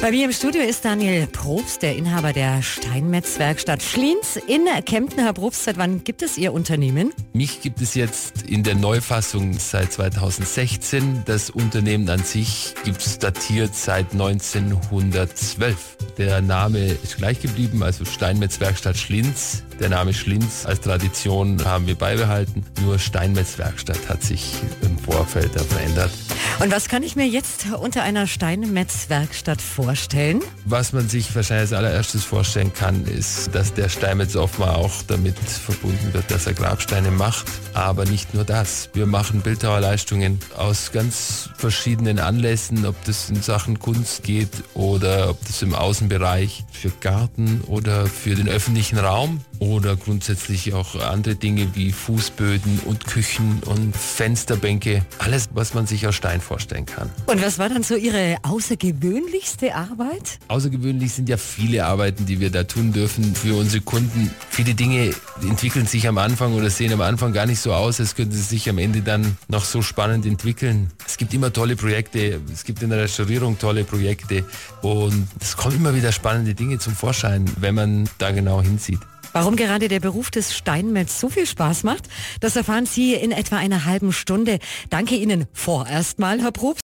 Bei mir im Studio ist Daniel Probst, der Inhaber der Steinmetz-Werkstatt Schliens in Kempten. Herr Probst, seit wann gibt es Ihr Unternehmen? Mich gibt es jetzt in der Neufassung seit 2016. Das Unternehmen an sich gibt es datiert seit 1912. Der Name ist gleich geblieben, also Steinmetz-Werkstatt Schlinz. Der Name Schlinz als Tradition haben wir beibehalten. Nur Steinmetz-Werkstatt hat sich im Vorfeld verändert. Und was kann ich mir jetzt unter einer Steinmetz-Werkstatt vorstellen? Was man sich wahrscheinlich als allererstes vorstellen kann, ist, dass der Steinmetz oftmals auch damit verbunden wird, dass er Grabsteine macht. Aber nicht nur das. Wir machen Bildhauerleistungen aus ganz verschiedenen Anlässen, ob das in Sachen Kunst geht oder ob das im Außenbereich für Garten oder für den öffentlichen Raum oder grundsätzlich auch andere Dinge wie Fußböden und Küchen und Fensterbänke. Alles, was man sich aus Stein vorstellen kann. Und was war dann so Ihre außergewöhnlichste Arbeit? Außergewöhnlich sind ja viele Arbeiten, die wir da tun dürfen für unsere Kunden. Viele Dinge entwickeln sich am Anfang oder sehen am Anfang gar nicht so aus, als könnten sie sich am Ende dann noch so spannend entwickeln. Es gibt immer tolle Projekte, es gibt in der Restaurierung tolle Projekte und es kommen immer wieder spannende Dinge zum Vorschein, wenn man da genau hinsieht. Warum gerade der Beruf des Steinmetz so viel Spaß macht, das erfahren Sie in etwa einer halben Stunde. Danke Ihnen vorerst mal, Herr Probst.